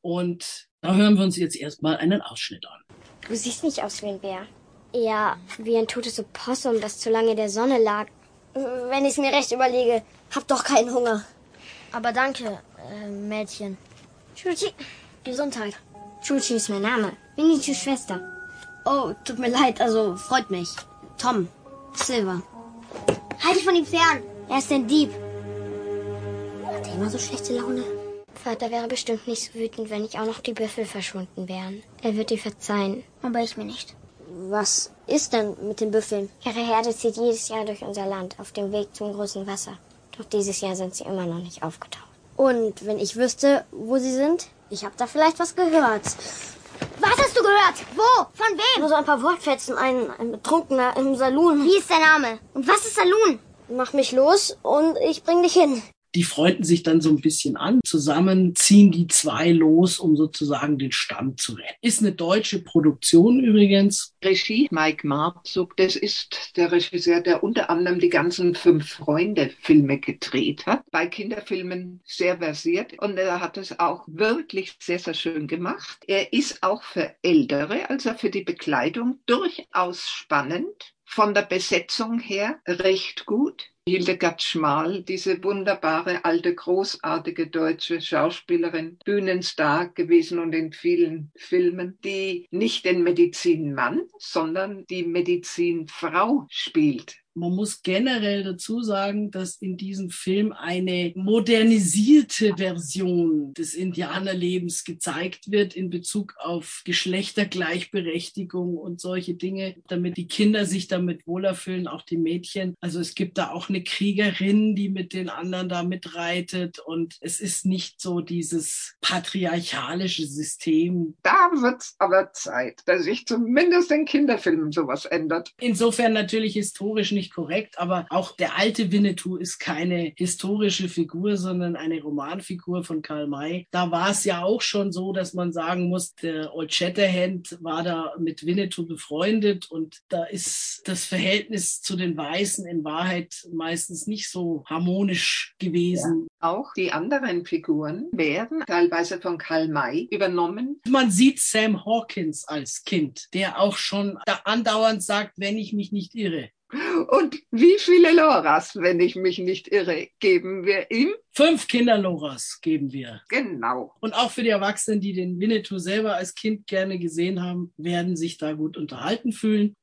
Und da hören wir uns jetzt erstmal einen Ausschnitt an. Du siehst nicht aus wie ein Bär. Ja, wie ein totes Opossum, das zu lange in der Sonne lag. Wenn ich es mir recht überlege, hab doch keinen Hunger. Aber danke, äh, Mädchen. Chuchi, Gesundheit. Chuchi ist mein Name. Winnitous Schwester. Oh, tut mir leid, also freut mich. Tom, Silver. Halt dich von ihm fern. Er ist ein Dieb. Hat er immer so schlechte Laune? Vater wäre bestimmt nicht so wütend, wenn ich auch noch die Büffel verschwunden wären. Er wird dir verzeihen. Aber ich mir nicht. Was ist denn mit den Büffeln? Ihre Herde zieht jedes Jahr durch unser Land auf dem Weg zum großen Wasser. Doch dieses Jahr sind sie immer noch nicht aufgetaucht. Und wenn ich wüsste, wo sie sind? Ich habe da vielleicht was gehört. Was hast du gehört? Wo? Von wem? Nur so ein paar Wortfetzen. Ein, ein Betrunkener im Saloon. Wie ist der Name? Und was ist Saloon? Mach mich los und ich bring dich hin. Die freunden sich dann so ein bisschen an. Zusammen ziehen die zwei los, um sozusagen den Stamm zu retten. Ist eine deutsche Produktion übrigens. Regie Mike Marzuk, das ist der Regisseur, der unter anderem die ganzen fünf Freunde-Filme gedreht hat. Bei Kinderfilmen sehr versiert und er hat es auch wirklich sehr, sehr schön gemacht. Er ist auch für Ältere, also für die Bekleidung, durchaus spannend. Von der Besetzung her recht gut. Hildegard Schmal, diese wunderbare, alte, großartige deutsche Schauspielerin, Bühnenstar gewesen und in vielen Filmen, die nicht den Medizinmann, sondern die Medizinfrau spielt. Man muss generell dazu sagen, dass in diesem Film eine modernisierte Version des Indianerlebens gezeigt wird in Bezug auf Geschlechtergleichberechtigung und solche Dinge, damit die Kinder sich damit wohler fühlen, auch die Mädchen. Also es gibt da auch eine Kriegerin, die mit den anderen da mitreitet und es ist nicht so dieses patriarchalische System. Da wird's aber Zeit, dass sich zumindest in Kinderfilmen sowas ändert. Insofern natürlich historisch nicht korrekt, aber auch der alte Winnetou ist keine historische Figur, sondern eine Romanfigur von Karl May. Da war es ja auch schon so, dass man sagen muss, der Old Shatterhand war da mit Winnetou befreundet und da ist das Verhältnis zu den Weißen in Wahrheit meistens nicht so harmonisch gewesen. Ja. Auch die anderen Figuren werden teilweise von Karl May übernommen. Man sieht Sam Hawkins als Kind, der auch schon da andauernd sagt, wenn ich mich nicht irre. Und wie viele Loras, wenn ich mich nicht irre, geben wir ihm? Fünf Kinderloras geben wir. Genau. Und auch für die Erwachsenen, die den Winnetou selber als Kind gerne gesehen haben, werden sich da gut unterhalten fühlen.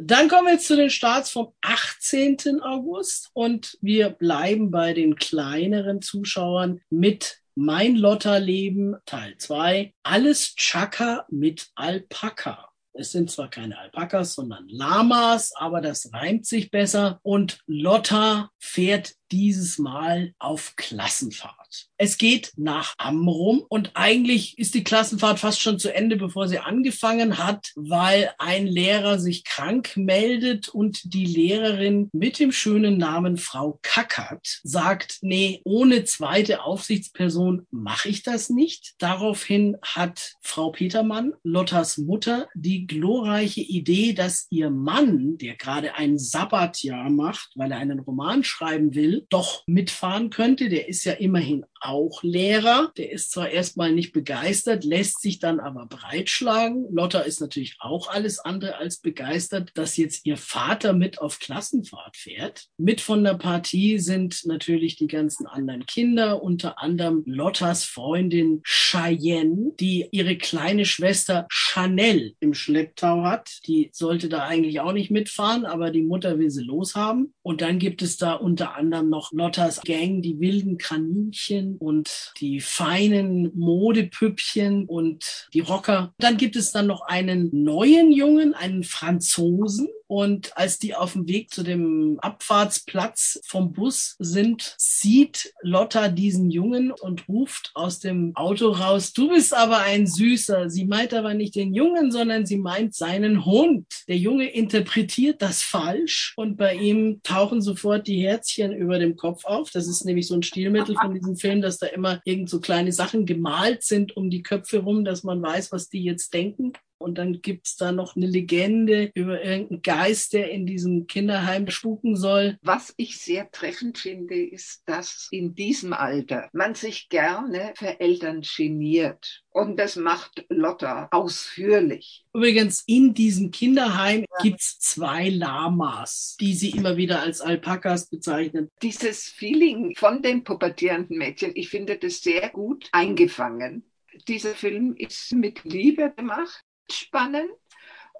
Dann kommen wir jetzt zu den Starts vom 18. August und wir bleiben bei den kleineren Zuschauern mit Mein Lotterleben Teil 2. Alles Chaka mit Alpaka. Es sind zwar keine Alpakas, sondern Lamas, aber das reimt sich besser. Und Lotta fährt dieses Mal auf Klassenfahrt. Es geht nach Amrum und eigentlich ist die Klassenfahrt fast schon zu Ende, bevor sie angefangen hat, weil ein Lehrer sich krank meldet und die Lehrerin mit dem schönen Namen Frau Kackert sagt, nee, ohne zweite Aufsichtsperson mache ich das nicht. Daraufhin hat Frau Petermann, Lottas Mutter, die glorreiche Idee, dass ihr Mann, der gerade ein Sabbatjahr macht, weil er einen Roman schreiben will, doch mitfahren könnte. Der ist ja immerhin auch Lehrer. Der ist zwar erstmal nicht begeistert, lässt sich dann aber breitschlagen. Lotta ist natürlich auch alles andere als begeistert, dass jetzt ihr Vater mit auf Klassenfahrt fährt. Mit von der Partie sind natürlich die ganzen anderen Kinder, unter anderem Lottas Freundin Cheyenne, die ihre kleine Schwester Chanel im Schlepptau hat. Die sollte da eigentlich auch nicht mitfahren, aber die Mutter will sie loshaben. Und dann gibt es da unter anderem noch Lottas Gang, die wilden Kaninchen und die feinen Modepüppchen und die Rocker. Dann gibt es dann noch einen neuen Jungen, einen Franzosen, Und als die auf dem Weg zu dem Abfahrtsplatz vom Bus sind, sieht Lotta diesen Jungen und ruft aus dem Auto raus, du bist aber ein Süßer. Sie meint aber nicht den Jungen, sondern sie meint seinen Hund. Der Junge interpretiert das falsch und bei ihm tauchen sofort die Herzchen über dem Kopf auf. Das ist nämlich so ein Stilmittel von diesem Film, dass da immer irgend so kleine Sachen gemalt sind um die Köpfe rum, dass man weiß, was die jetzt denken. Und dann gibt's da noch eine Legende über irgendeinen Geist, der in diesem Kinderheim spuken soll. Was ich sehr treffend finde, ist, dass in diesem Alter man sich gerne für Eltern geniert. Und das macht Lotta ausführlich. Übrigens, in diesem Kinderheim ja. gibt's zwei Lamas, die sie immer wieder als Alpakas bezeichnen. Dieses Feeling von den pubertierenden Mädchen, ich finde das sehr gut eingefangen dieser Film ist mit Liebe gemacht spannend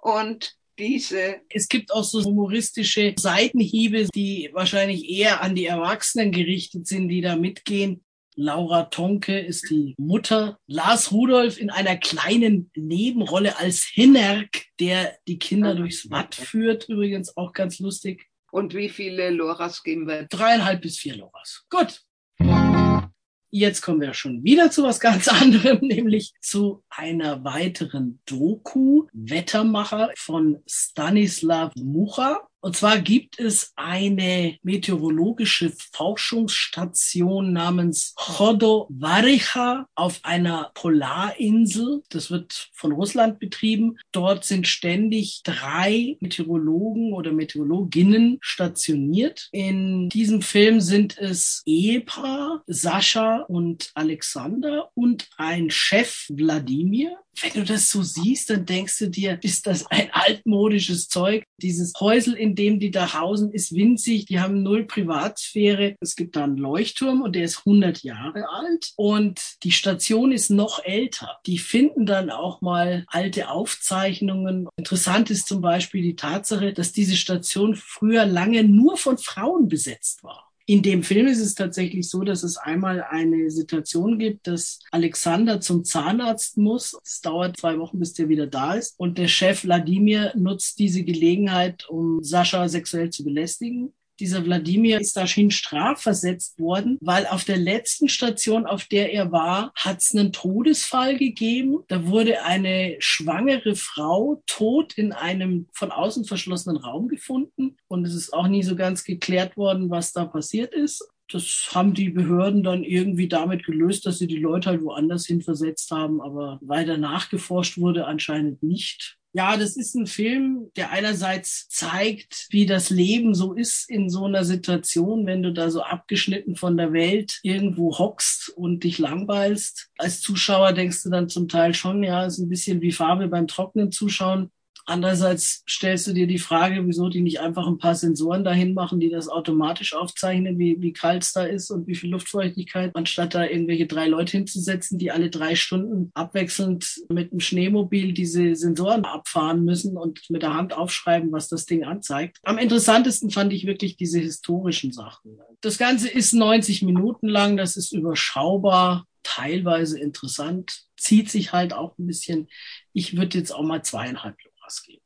und diese. Es gibt auch so humoristische Seitenhiebe, die wahrscheinlich eher an die Erwachsenen gerichtet sind, die da mitgehen. Laura Tonke ist die Mutter. Lars Rudolph in einer kleinen Nebenrolle als Hinnerk, der die Kinder durchs Watt führt. Übrigens auch ganz lustig. Und wie viele Loras geben wir? Dreieinhalb bis vier Loras. Gut. Jetzt kommen wir schon wieder zu was ganz anderem, nämlich zu einer weiteren Doku, Wettermacher von Stanislav Mucha. Und zwar gibt es eine meteorologische Forschungsstation namens Chodovaricha auf einer Polarinsel. Das wird von Russland betrieben. Dort sind ständig drei Meteorologen oder Meteorologinnen stationiert. In diesem Film sind es Ehepaar, Sascha und Alexander und ein Chef, Wladimir wenn du das so siehst, dann denkst du dir, ist das ein altmodisches Zeug? Dieses Häusel, in dem die da hausen, ist winzig. Die haben null Privatsphäre. Es gibt da einen Leuchtturm und der ist 100 Jahre alt. Und die Station ist noch älter. Die finden dann auch mal alte Aufzeichnungen. Interessant ist zum Beispiel die Tatsache, dass diese Station früher lange nur von Frauen besetzt war. In dem Film ist es tatsächlich so, dass es einmal eine Situation gibt, dass Alexander zum Zahnarzt muss. Es dauert zwei Wochen, bis der wieder da ist. Und der Chef Wladimir nutzt diese Gelegenheit, um Sascha sexuell zu belästigen. Dieser Wladimir ist dahin strafversetzt worden, weil auf der letzten Station, auf der er war, hat es einen Todesfall gegeben. Da wurde eine schwangere Frau tot in einem von außen verschlossenen Raum gefunden. Und es ist auch nie so ganz geklärt worden, was da passiert ist. Das haben die Behörden dann irgendwie damit gelöst, dass sie die Leute halt woanders hin versetzt haben. Aber weiter nachgeforscht wurde anscheinend nicht. Ja, das ist ein Film, der einerseits zeigt, wie das Leben so ist in so einer Situation, wenn du da so abgeschnitten von der Welt irgendwo hockst und dich langweilst. Als Zuschauer denkst du dann zum Teil schon, ja, ist ein bisschen wie Farbe beim trockenen Zuschauen. Andererseits stellst du dir die Frage, wieso die nicht einfach ein paar Sensoren dahin machen, die das automatisch aufzeichnen, wie, wie kalt es da ist und wie viel Luftfeuchtigkeit, anstatt da irgendwelche drei Leute hinzusetzen, die alle drei Stunden abwechselnd mit einem Schneemobil diese Sensoren abfahren müssen und mit der Hand aufschreiben, was das Ding anzeigt. Am interessantesten fand ich wirklich diese historischen Sachen. Das Ganze ist 90 Minuten lang, das ist überschaubar teilweise interessant, zieht sich halt auch ein bisschen. Ich würde jetzt auch mal zweieinhalb Spaß geben.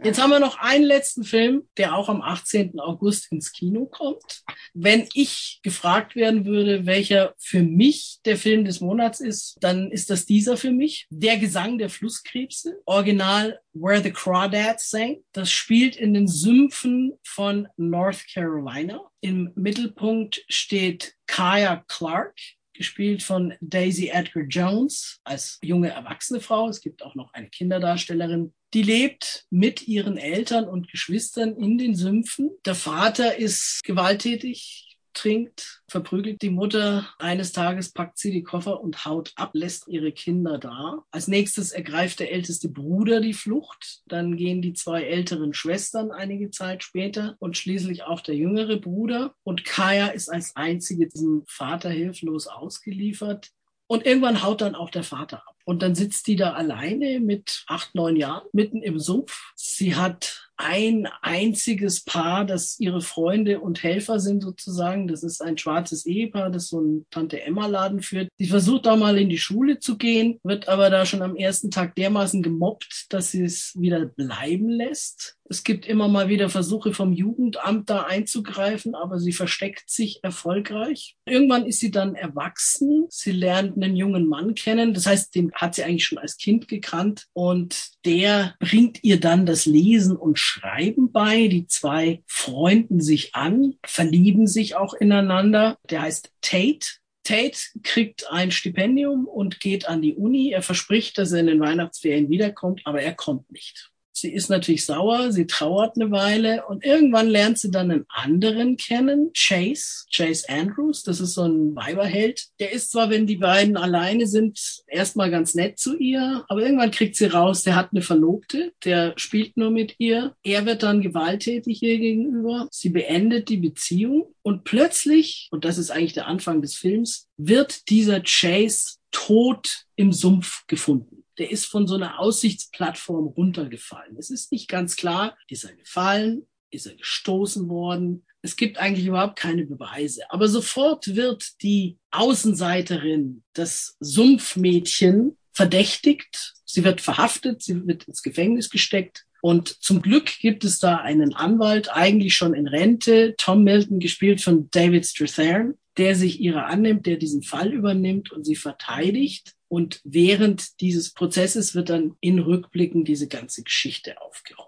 Jetzt haben wir noch einen letzten Film, der auch am 18. August ins Kino kommt. Wenn ich gefragt werden würde, welcher für mich der Film des Monats ist, dann ist das dieser für mich. Der Gesang der Flusskrebse, Original Where the Crawdads Sang. Das spielt in den Sümpfen von North Carolina. Im Mittelpunkt steht Kaya Clark, gespielt von Daisy Edgar Jones als junge erwachsene Frau. Es gibt auch noch eine Kinderdarstellerin. Die lebt mit ihren Eltern und Geschwistern in den Sümpfen. Der Vater ist gewalttätig, trinkt, verprügelt die Mutter. Eines Tages packt sie die Koffer und haut ab, lässt ihre Kinder da. Als nächstes ergreift der älteste Bruder die Flucht. Dann gehen die zwei älteren Schwestern einige Zeit später und schließlich auch der jüngere Bruder. Und Kaya ist als einzige diesem Vater hilflos ausgeliefert. Und irgendwann haut dann auch der Vater ab. Und dann sitzt die da alleine mit acht, neun Jahren mitten im Sumpf. Sie hat ein einziges Paar, das ihre Freunde und Helfer sind sozusagen. Das ist ein schwarzes Ehepaar, das so einen Tante-Emma-Laden führt. Sie versucht da mal in die Schule zu gehen, wird aber da schon am ersten Tag dermaßen gemobbt, dass sie es wieder bleiben lässt. Es gibt immer mal wieder Versuche vom Jugendamt da einzugreifen, aber sie versteckt sich erfolgreich. Irgendwann ist sie dann erwachsen. Sie lernt einen jungen Mann kennen. Das heißt, den hat sie eigentlich schon als Kind gekannt und der bringt ihr dann das Lesen und Schreiben bei. Die zwei freunden sich an, verlieben sich auch ineinander. Der heißt Tate. Tate kriegt ein Stipendium und geht an die Uni. Er verspricht, dass er in den Weihnachtsferien wiederkommt, aber er kommt nicht. Sie ist natürlich sauer, sie trauert eine Weile und irgendwann lernt sie dann einen anderen kennen, Chase, Chase Andrews. Das ist so ein Weiberheld. Der ist zwar, wenn die beiden alleine sind, erstmal ganz nett zu ihr, aber irgendwann kriegt sie raus, der hat eine Verlobte, der spielt nur mit ihr. Er wird dann gewalttätig ihr gegenüber. Sie beendet die Beziehung und plötzlich, und das ist eigentlich der Anfang des Films, wird dieser Chase tot im Sumpf gefunden der ist von so einer Aussichtsplattform runtergefallen. Es ist nicht ganz klar, ist er gefallen, ist er gestoßen worden. Es gibt eigentlich überhaupt keine Beweise. Aber sofort wird die Außenseiterin, das Sumpfmädchen, verdächtigt. Sie wird verhaftet, sie wird ins Gefängnis gesteckt. Und zum Glück gibt es da einen Anwalt, eigentlich schon in Rente, Tom Milton, gespielt von David Strathairn, der sich ihrer annimmt, der diesen Fall übernimmt und sie verteidigt. Und während dieses Prozesses wird dann in Rückblicken diese ganze Geschichte aufgerollt.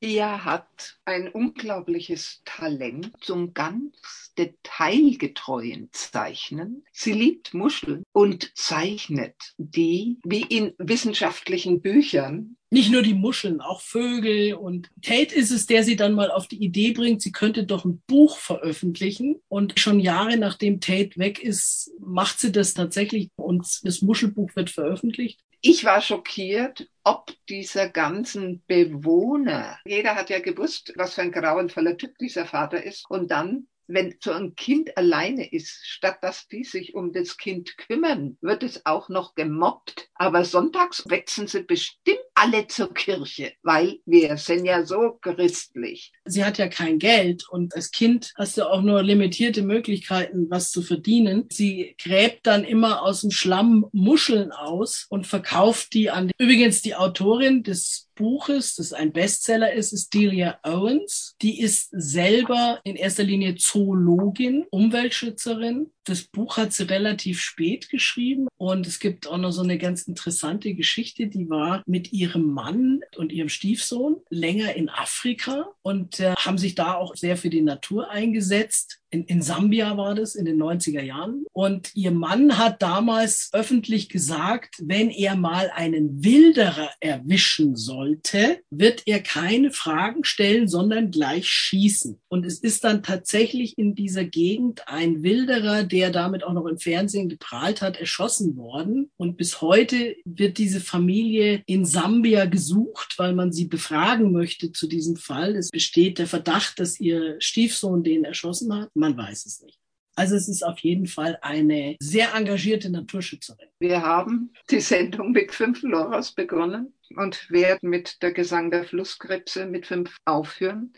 Kia hat ein unglaubliches Talent zum ganz detailgetreuen Zeichnen. Sie liebt Muscheln und zeichnet die wie in wissenschaftlichen Büchern. Nicht nur die Muscheln, auch Vögel. Und Tate ist es, der sie dann mal auf die Idee bringt, sie könnte doch ein Buch veröffentlichen. Und schon Jahre nachdem Tate weg ist, macht sie das tatsächlich und das Muschelbuch wird veröffentlicht. Ich war schockiert, ob dieser ganzen Bewohner, jeder hat ja gewusst, was für ein grauenvoller Typ dieser Vater ist. Und dann wenn so ein Kind alleine ist, statt dass die sich um das Kind kümmern, wird es auch noch gemobbt. Aber sonntags wechseln sie bestimmt alle zur Kirche, weil wir sind ja so christlich. Sie hat ja kein Geld und als Kind hast du auch nur limitierte Möglichkeiten, was zu verdienen. Sie gräbt dann immer aus dem Schlamm Muscheln aus und verkauft die an. Übrigens die Autorin des Buches, das ein Bestseller ist, ist Delia Owens. Die ist selber in erster Linie Zoologin, Umweltschützerin. Das Buch hat sie relativ spät geschrieben und es gibt auch noch so eine ganz interessante Geschichte, die war mit ihrem Mann und ihrem Stiefsohn länger in Afrika und äh, haben sich da auch sehr für die Natur eingesetzt in, in Sambia war das in den 90er Jahren. Und ihr Mann hat damals öffentlich gesagt, wenn er mal einen Wilderer erwischen sollte, wird er keine Fragen stellen, sondern gleich schießen. Und es ist dann tatsächlich in dieser Gegend ein Wilderer, der damit auch noch im Fernsehen geprahlt hat, erschossen worden. Und bis heute wird diese Familie in Sambia gesucht, weil man sie befragen möchte zu diesem Fall. Es besteht der Verdacht, dass ihr Stiefsohn den erschossen hat. Man weiß es nicht. Also es ist auf jeden Fall eine sehr engagierte Naturschützerin. Wir haben die Sendung mit fünf Loras begonnen und werden mit der Gesang der Flusskrebse mit fünf aufhören.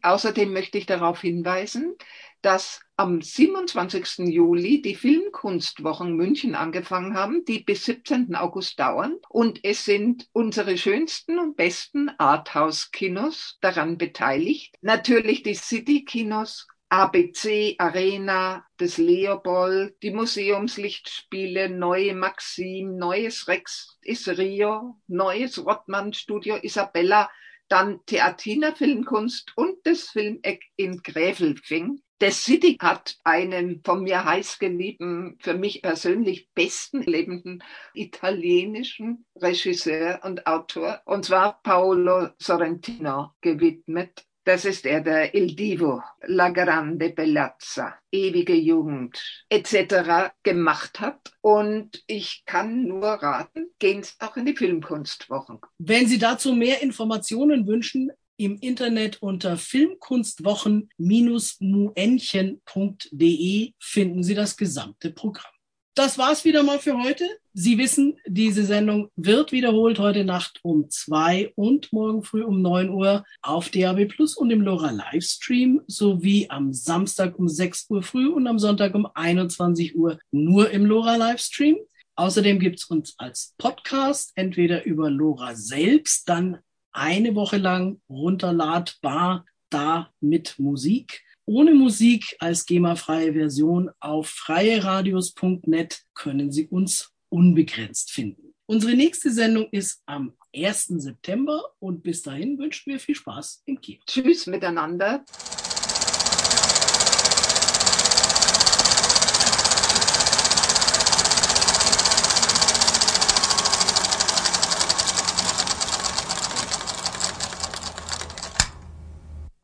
Außerdem möchte ich darauf hinweisen, dass am 27. Juli die Filmkunstwochen München angefangen haben, die bis 17. August dauern. Und es sind unsere schönsten und besten Arthouse-Kinos daran beteiligt. Natürlich die City-Kinos ABC Arena, das Leopold, die Museumslichtspiele, Neue Maxim, Neues Rex ist Rio, Neues Rottmann Studio Isabella, dann Theatiner Filmkunst und das Filmeck in Gräfelfing. Der City hat einen von mir heißgeliebten, für mich persönlich besten lebenden italienischen Regisseur und Autor, und zwar Paolo Sorrentino, gewidmet. Das ist er, der Il Divo, La Grande Bellezza, ewige Jugend etc. gemacht hat. Und ich kann nur raten, gehen Sie auch in die Filmkunstwochen. Wenn Sie dazu mehr Informationen wünschen, im Internet unter filmkunstwochen-muenchen.de finden Sie das gesamte Programm. Das war's wieder mal für heute. Sie wissen, diese Sendung wird wiederholt heute Nacht um zwei und morgen früh um neun Uhr auf DAB Plus und im LoRa Livestream sowie am Samstag um sechs Uhr früh und am Sonntag um 21 Uhr nur im LoRa Livestream. Außerdem gibt's uns als Podcast entweder über LoRa selbst, dann eine Woche lang runterladbar da mit Musik ohne Musik als GEMA-freie Version auf freieradios.net können Sie uns unbegrenzt finden. Unsere nächste Sendung ist am 1. September und bis dahin wünschen wir viel Spaß im Kino. Tschüss miteinander.